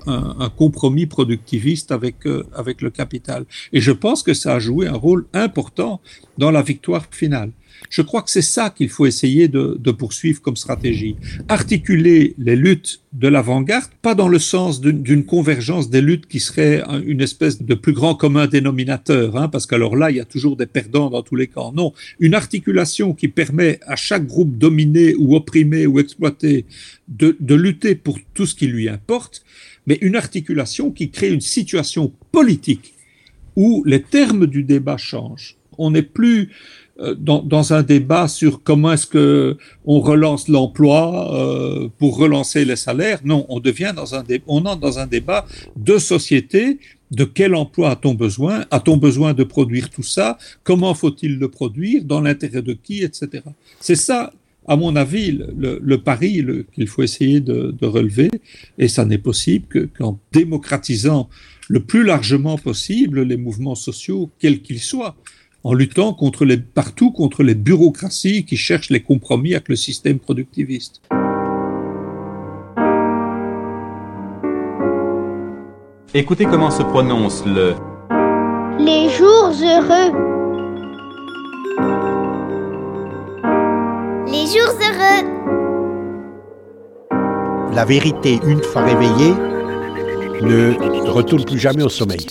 compromis productiviste avec, euh, avec le capital. Et je pense que ça a joué un rôle important dans la victoire finale. Je crois que c'est ça qu'il faut essayer de, poursuivre comme stratégie. Articuler les luttes de l'avant-garde, pas dans le sens d'une convergence des luttes qui serait une espèce de plus grand commun dénominateur, hein, parce qu'alors là, il y a toujours des perdants dans tous les camps. Non, une articulation qui permet à chaque groupe dominé ou opprimé ou exploité de, lutter pour tout ce qui lui importe, mais une articulation qui crée une situation politique où les termes du débat changent. On n'est plus dans, dans, un débat sur comment est-ce que on relance l'emploi euh, pour relancer les salaires. Non, on devient dans un on entre dans un débat de société. De quel emploi a-t-on besoin? A-t-on besoin de produire tout ça? Comment faut-il le produire? Dans l'intérêt de qui? Etc. C'est ça, à mon avis, le, le pari qu'il faut essayer de, de, relever. Et ça n'est possible qu'en démocratisant le plus largement possible les mouvements sociaux, quels qu'ils soient en luttant contre les, partout contre les bureaucraties qui cherchent les compromis avec le système productiviste. Écoutez comment se prononce le... Les jours heureux. Les jours heureux. La vérité, une fois réveillée, ne retourne plus jamais au sommeil.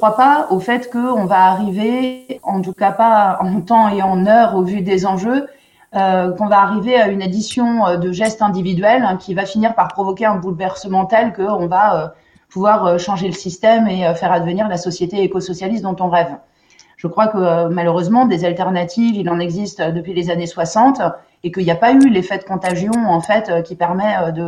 Pas au fait qu'on va arriver, en tout cas pas en temps et en heure au vu des enjeux, euh, qu'on va arriver à une addition euh, de gestes individuels hein, qui va finir par provoquer un bouleversement tel qu'on va euh, pouvoir changer le système et faire advenir la société éco-socialiste dont on rêve. Je crois que malheureusement, des alternatives, il en existe depuis les années 60 et qu'il n'y a pas eu l'effet de contagion en fait qui permet de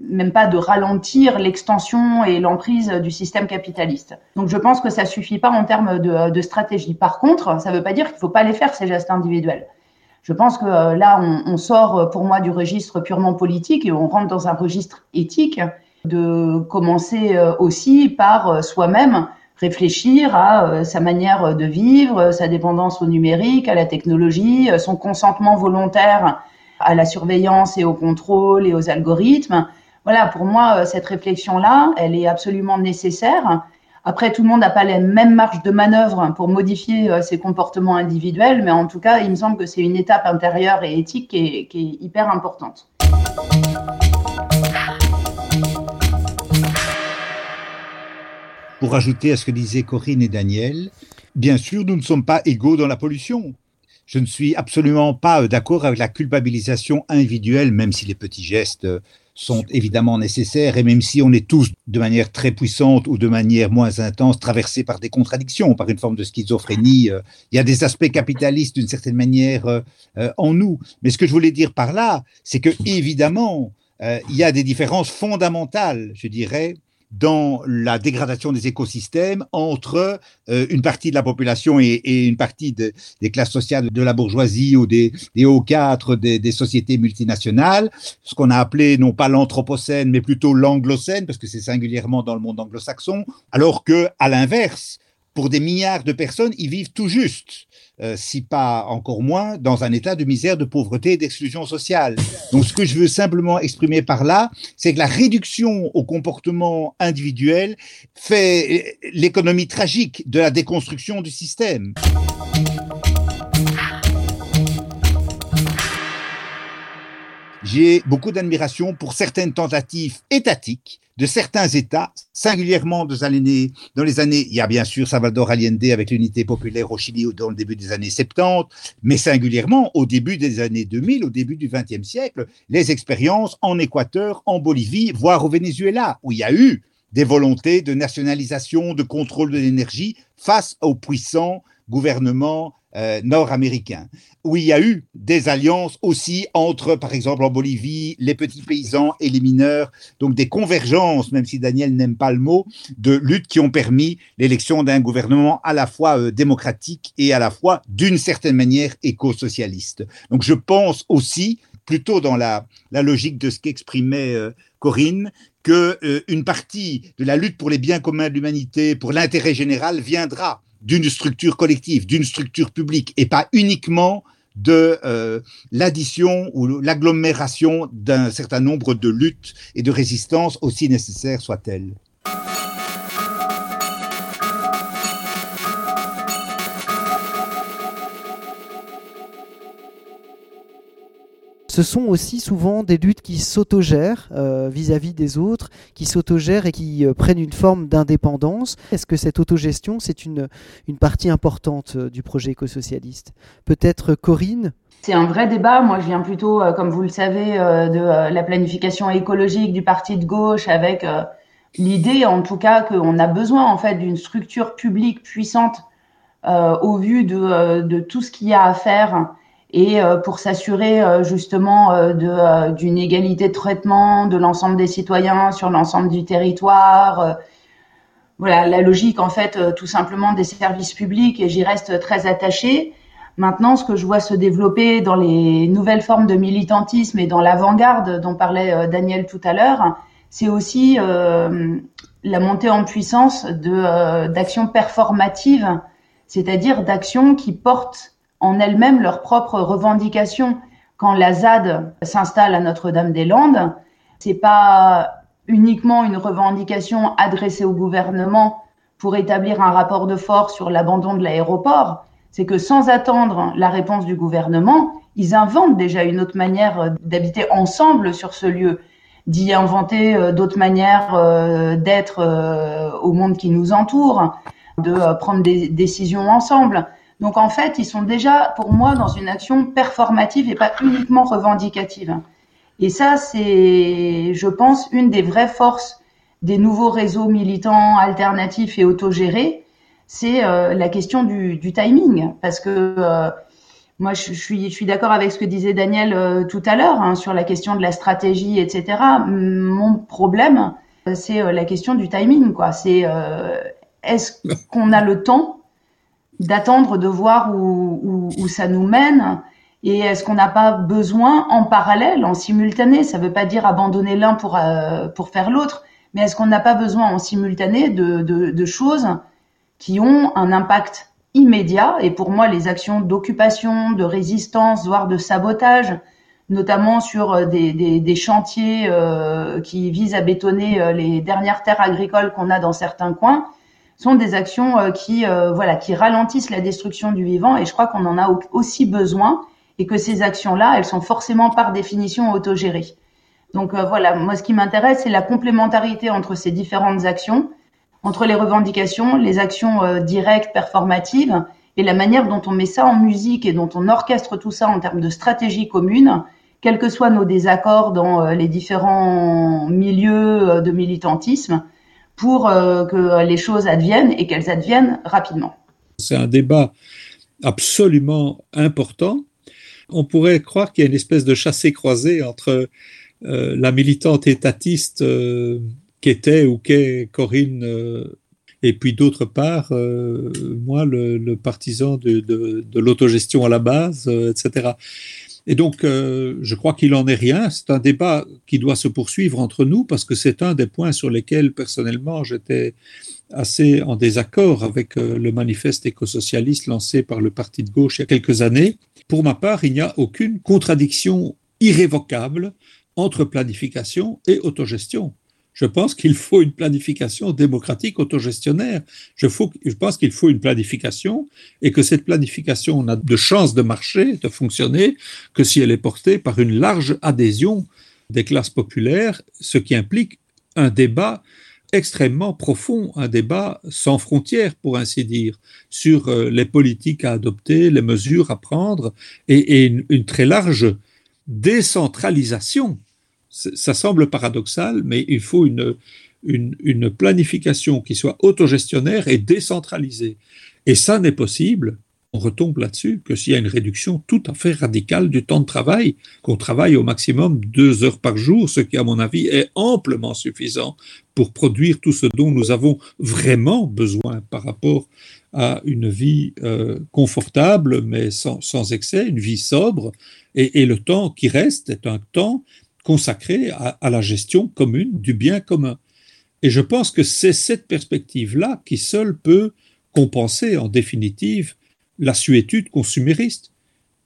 même pas de ralentir l'extension et l'emprise du système capitaliste. Donc je pense que ça suffit pas en termes de, stratégie. Par contre, ça ne veut pas dire qu'il ne faut pas les faire ces gestes individuels. Je pense que euh, là, on, sort pour moi du registre purement politique et on rentre dans un registre éthique de commencer euh, aussi par euh, soi-même réfléchir à sa manière de vivre, sa dépendance au numérique, à la technologie, son consentement volontaire à la surveillance et au contrôle et aux algorithmes, voilà, pour moi, euh, cette réflexion-là, elle est absolument nécessaire. Après, tout le monde n'a pas les mêmes marges de manœuvre pour modifier euh, ses comportements individuels, mais en tout cas, il me semble que c'est une étape intérieure et éthique qui est, qui est hyper importante. Pour ajouter à ce que disaient Corinne et Daniel, bien sûr, nous ne sommes pas égaux dans la pollution. Je ne suis absolument pas euh, d'accord avec la culpabilisation individuelle, même si les petits gestes sont évidemment nécessaires et même si on est tous de manière très puissante ou de manière moins intense traversés par des contradictions, par une forme de schizophrénie, euh, il y a des aspects capitalistes d'une certaine manière euh, euh, en nous. Mais ce que je voulais dire par là, c'est que évidemment, il y a des différences fondamentales, je dirais, dans la dégradation des écosystèmes entre euh, une partie de la population et, une partie de, des classes sociales de la bourgeoisie ou des, des hauts cadres des, des, sociétés multinationales, ce qu'on a appelé non pas l'anthropocène mais plutôt l'anglocène parce que c'est singulièrement dans le monde anglo-saxon, alors que à l'inverse, pour des milliards de personnes, ils vivent tout juste, euh, si pas encore moins, dans un état de misère, de pauvreté et d'exclusion sociale. Donc ce que je veux simplement exprimer par là, c'est que la réduction au comportement individuel fait l'économie tragique de la déconstruction du système. J'ai beaucoup d'admiration pour certaines tentatives étatiques de certains États, singulièrement dans les, années, il y a bien sûr Salvador Allende avec l'unité populaire au Chili dans le début des années 70, mais singulièrement au début des années 2000, au début du XXe siècle, les expériences en Équateur, en Bolivie, voire au Venezuela, où il y a eu des volontés de nationalisation, de contrôle de l'énergie face aux puissants gouvernements euh, nord-américain, où il y a eu des alliances aussi entre, par exemple, en Bolivie, les petits paysans et les mineurs, donc des convergences, même si Daniel n'aime pas le mot, de lutte qui ont permis l'élection d'un gouvernement à la fois euh, démocratique et à la fois, d'une certaine manière, éco-socialiste. Donc je pense aussi, plutôt dans la, logique de ce qu'exprimait euh, Corinne, que une partie de la lutte pour les biens communs de l'humanité, pour l'intérêt général, viendra d'une structure collective, d'une structure publique, et pas uniquement de euh, l'addition ou l'agglomération d'un certain nombre de luttes et de résistances, aussi nécessaires soient-elles. Ce sont aussi souvent des luttes qui s'autogèrent euh, vis-à-vis des autres, qui s'autogèrent et qui euh, prennent une forme d'indépendance. Est-ce que cette autogestion, c'est une, partie importante euh, du projet écosocialiste? Peut-être Corinne? C'est un vrai débat. Moi, je viens plutôt, comme vous le savez, de la planification écologique du parti de gauche, avec l'idée, en tout cas, qu'on a besoin en fait d'une structure publique puissante au vu de, de tout ce qu'il y a à faire et euh, pour s'assurer euh, justement euh, d'une égalité de traitement de l'ensemble des citoyens sur l'ensemble du territoire. voilà, la logique en fait tout simplement des services publics et j'y reste très attachée. Maintenant, ce que je vois se développer dans les nouvelles formes de militantisme et dans l'avant-garde dont parlait Daniel tout à l'heure, c'est aussi la montée en puissance de d'actions performatives, c'est-à-dire d'actions qui portent en elles-mêmes leurs propres revendications. Quand la ZAD s'installe à Notre-Dame-des-Landes, c'est pas uniquement une revendication adressée au gouvernement pour établir un rapport de force sur l'abandon de l'aéroport, c'est que sans attendre la réponse du gouvernement, ils inventent déjà une autre manière d'habiter ensemble sur ce lieu, d'y inventer euh, d'autres manières euh, d'être euh, au monde qui nous entoure, de prendre des décisions ensemble. Donc en fait, ils sont déjà, pour moi, dans une action performative et pas uniquement revendicative. Et ça, c'est, je pense, une des vraies forces des nouveaux réseaux militants alternatifs et autogérés, c'est la question du, du, timing. Parce que moi, je, suis, je suis d'accord avec ce que disait Daniel tout à l'heure hein, sur la question de la stratégie, etc. Mon problème, c'est la question du timing. Quoi. C'est est-ce qu'on a le temps d'attendre de voir où, où, ça nous mène. Et est-ce qu'on n'a pas besoin en parallèle, en simultané, ça ne veut pas dire abandonner l'un pour, euh, pour faire l'autre, mais est-ce qu'on n'a pas besoin en simultané de, de, de, choses qui ont un impact immédiat? Et pour moi, les actions d'occupation, de résistance, voire de sabotage, notamment sur euh, des, des, des chantiers euh, qui visent à bétonner euh, les dernières terres agricoles qu'on a dans certains coins, sont des actions euh, qui, euh, voilà, qui ralentissent la destruction du vivant. Et je crois qu'on en a aussi besoin et que ces actions-là, elles sont forcément par définition autogérées. Donc euh, voilà, moi ce qui m'intéresse, c'est la complémentarité entre ces différentes actions, entre les revendications, les actions directes, performatives, et la manière dont on met ça en musique et dont on orchestre tout ça en termes de stratégie commune, quels que soient nos désaccords dans les différents milieux de militantisme, pour euh, que les choses adviennent et qu'elles adviennent rapidement. C'est un débat absolument important. On pourrait croire qu'il y a une espèce de chassé-croisé entre euh, la militante étatiste euh, qu'était ou qu'est Corinne et puis d'autre part, moi, le, partisan de, de l'autogestion à la base, etc. Et donc, euh, je crois qu'il en est rien. C'est un débat qui doit se poursuivre entre nous parce que c'est un des points sur lesquels, personnellement, j'étais assez en désaccord avec euh, le manifeste écosocialiste lancé par le parti de gauche il y a quelques années. Pour ma part, il n'y a aucune contradiction irrévocable entre planification et autogestion. Je pense qu'il faut une planification démocratique autogestionnaire. Je, pense qu'il faut une planification et que cette planification n'a de chance de marcher, de fonctionner, que si elle est portée par une large adhésion des classes populaires, ce qui implique un débat extrêmement profond, un débat sans frontières, pour ainsi dire, sur euh, les politiques à adopter, les mesures à prendre et, une, très large décentralisation ça semble paradoxal, mais il faut une, planification qui soit autogestionnaire et décentralisée. Et ça n'est possible, on retombe là-dessus, que s'il y a une réduction tout à fait radicale du temps de travail, qu'on travaille au maximum deux heures par jour, ce qui, à mon avis, est amplement suffisant pour produire tout ce dont nous avons vraiment besoin par rapport à une vie euh, confortable, mais sans, excès, une vie sobre, et le temps qui reste est un temps consacré à, la gestion commune du bien commun. Et je pense que c'est cette perspective-là qui seule peut compenser en définitive la suétude consumériste.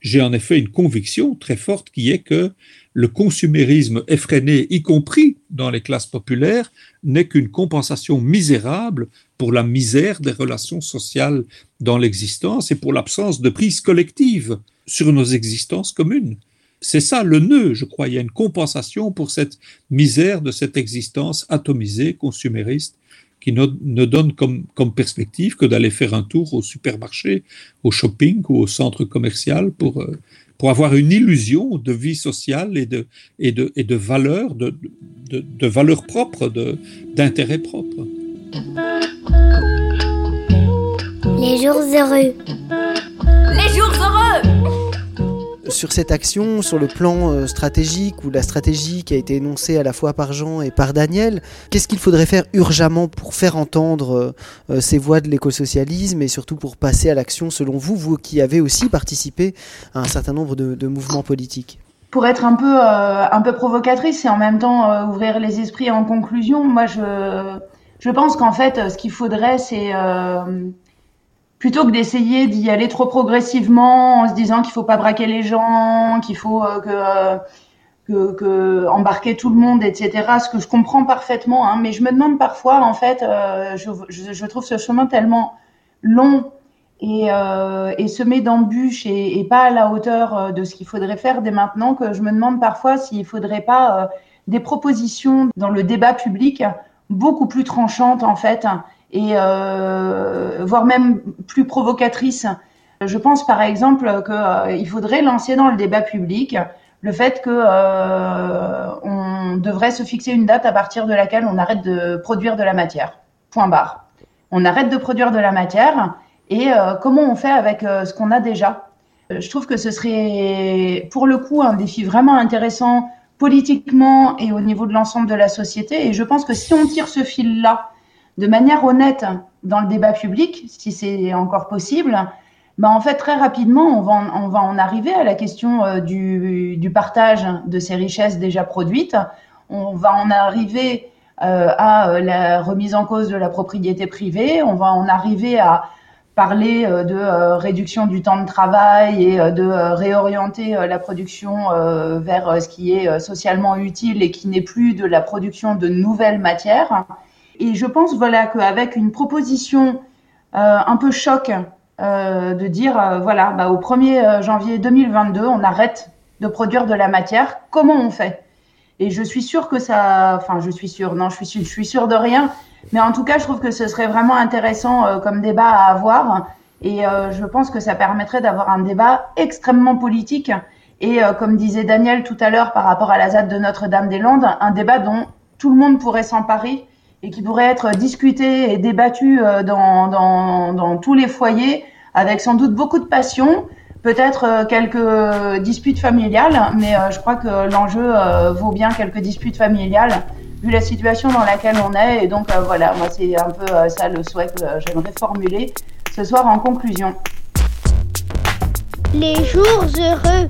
J'ai en effet une conviction très forte qui est que le consumérisme effréné, y compris dans les classes populaires, n'est qu'une compensation misérable pour la misère des relations sociales dans l'existence et pour l'absence de prise collective sur nos existences communes. C'est ça le nœud, je crois. Il y a une compensation pour cette misère de cette existence atomisée, consumériste, qui ne, donne comme, perspective que d'aller faire un tour au supermarché, au shopping ou au centre commercial pour, euh, pour avoir une illusion de vie sociale et de, et de, et de valeur, de, de, de valeur propre, d'intérêt propre. Les jours heureux. Les jours heureux sur cette action, sur le plan euh, stratégique ou la stratégie qui a été énoncée à la fois par Jean et par Daniel, qu'est-ce qu'il faudrait faire urgemment pour faire entendre euh, euh, ces voix de l'écosocialisme et surtout pour passer à l'action selon vous, vous qui avez aussi participé à un certain nombre de, mouvements politiques? Pour être un peu un peu provocatrice et en même temps ouvrir les esprits en conclusion, moi je je pense qu'en fait ce qu'il faudrait c'est plutôt que d'essayer d'y aller trop progressivement en se disant qu'il faut pas braquer les gens, qu'il faut euh, euh, que, que, embarquer tout le monde, etc. Ce que je comprends parfaitement, hein, mais je me demande parfois, en fait, euh, je, je, trouve ce chemin tellement long et, et semé d'embûches et, et, pas à la hauteur de ce qu'il faudrait faire dès maintenant que je me demande parfois s'il faudrait pas des propositions dans le débat public beaucoup plus tranchantes en fait et euh, voire même plus provocatrice. Je pense par exemple qu'il euh, faudrait lancer dans le débat public le fait que euh, on, devrait se fixer une date à partir de laquelle on arrête de produire de la matière. Point barre. On arrête de produire de la matière et comment on fait avec ce qu'on a déjà? Je trouve que ce serait pour le coup un défi vraiment intéressant politiquement et au niveau de l'ensemble de la société. Et je pense que si on tire ce fil-là de manière honnête dans le débat public, si c'est encore possible, ben en fait, très rapidement, on va, en, on va en arriver à la question euh, du, partage de ces richesses déjà produites. On va en arriver euh, à euh, la remise en cause de la propriété privée. On va en arriver à parler de réduction du temps de travail et de réorienter la production vers ce qui est socialement utile et qui n'est plus de la production de nouvelles matières. Et je pense voilà qu'avec une proposition un peu choc de dire voilà bah, au 1er janvier 2022 on arrête de produire de la matière comment on fait? Et je suis sûre que ça enfin je suis sûre non je suis je suis sûre de rien mais en tout cas, je trouve que ce serait vraiment intéressant euh, comme débat à avoir. Et euh, je pense que ça permettrait d'avoir un débat extrêmement politique. Et euh, comme disait Daniel tout à l'heure par rapport à la ZAD de Notre-Dame-des-Landes, un débat dont tout le monde pourrait s'emparer et qui pourrait être discuté et débattu dans, dans, dans tous les foyers avec sans doute beaucoup de passion, peut-être quelques disputes familiales, mais je crois que l'enjeu vaut bien quelques disputes familiales vu la situation dans laquelle on est. Et donc euh, voilà, moi c'est un peu euh, ça le souhait que euh, j'aimerais formuler ce soir en conclusion. Les jours heureux.